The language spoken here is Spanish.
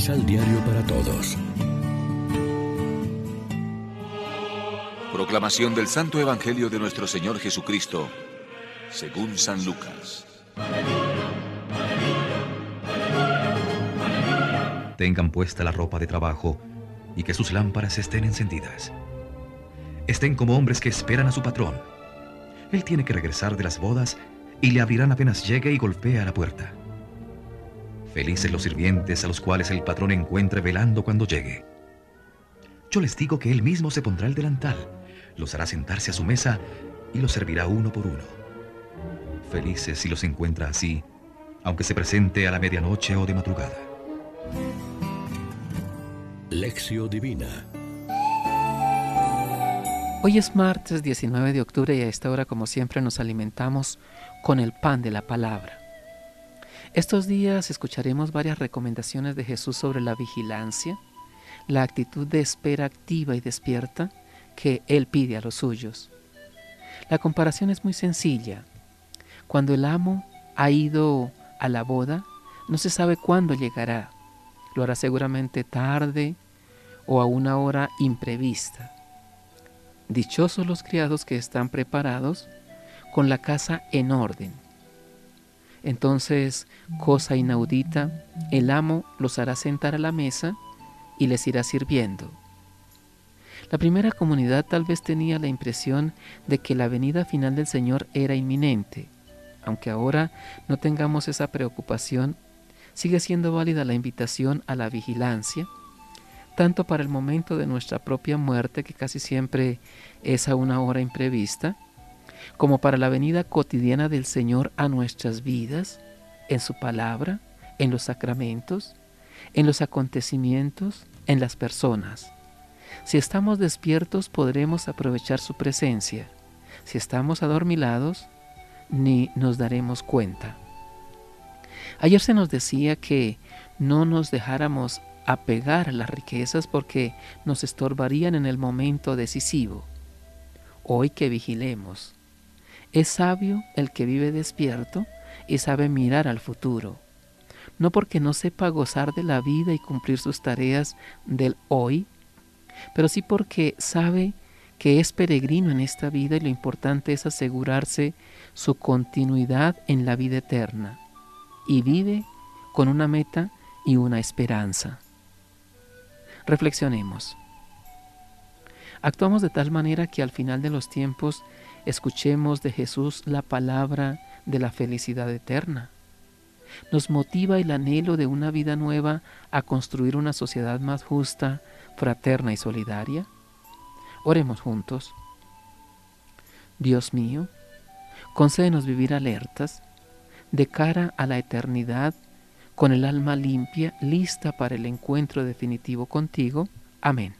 Misal Diario para Todos. Proclamación del Santo Evangelio de nuestro Señor Jesucristo, según San Lucas. Tengan puesta la ropa de trabajo y que sus lámparas estén encendidas. Estén como hombres que esperan a su patrón. Él tiene que regresar de las bodas y le abrirán apenas llegue y golpea a la puerta. Felices los sirvientes a los cuales el patrón encuentre velando cuando llegue. Yo les digo que él mismo se pondrá el delantal, los hará sentarse a su mesa y los servirá uno por uno. Felices si los encuentra así, aunque se presente a la medianoche o de madrugada. Lección Divina Hoy es martes 19 de octubre y a esta hora como siempre nos alimentamos con el pan de la palabra. Estos días escucharemos varias recomendaciones de Jesús sobre la vigilancia, la actitud de espera activa y despierta que Él pide a los suyos. La comparación es muy sencilla. Cuando el amo ha ido a la boda, no se sabe cuándo llegará. Lo hará seguramente tarde o a una hora imprevista. Dichosos los criados que están preparados con la casa en orden. Entonces, cosa inaudita, el amo los hará sentar a la mesa y les irá sirviendo. La primera comunidad tal vez tenía la impresión de que la venida final del Señor era inminente. Aunque ahora no tengamos esa preocupación, sigue siendo válida la invitación a la vigilancia, tanto para el momento de nuestra propia muerte, que casi siempre es a una hora imprevista, como para la venida cotidiana del Señor a nuestras vidas, en su palabra, en los sacramentos, en los acontecimientos, en las personas. Si estamos despiertos podremos aprovechar su presencia. Si estamos adormilados, ni nos daremos cuenta. Ayer se nos decía que no nos dejáramos apegar a las riquezas porque nos estorbarían en el momento decisivo. Hoy que vigilemos. Es sabio el que vive despierto y sabe mirar al futuro. No porque no sepa gozar de la vida y cumplir sus tareas del hoy, pero sí porque sabe que es peregrino en esta vida y lo importante es asegurarse su continuidad en la vida eterna y vive con una meta y una esperanza. Reflexionemos. Actuamos de tal manera que al final de los tiempos escuchemos de Jesús la palabra de la felicidad eterna. Nos motiva el anhelo de una vida nueva a construir una sociedad más justa, fraterna y solidaria. Oremos juntos. Dios mío, concédenos vivir alertas de cara a la eternidad, con el alma limpia, lista para el encuentro definitivo contigo. Amén.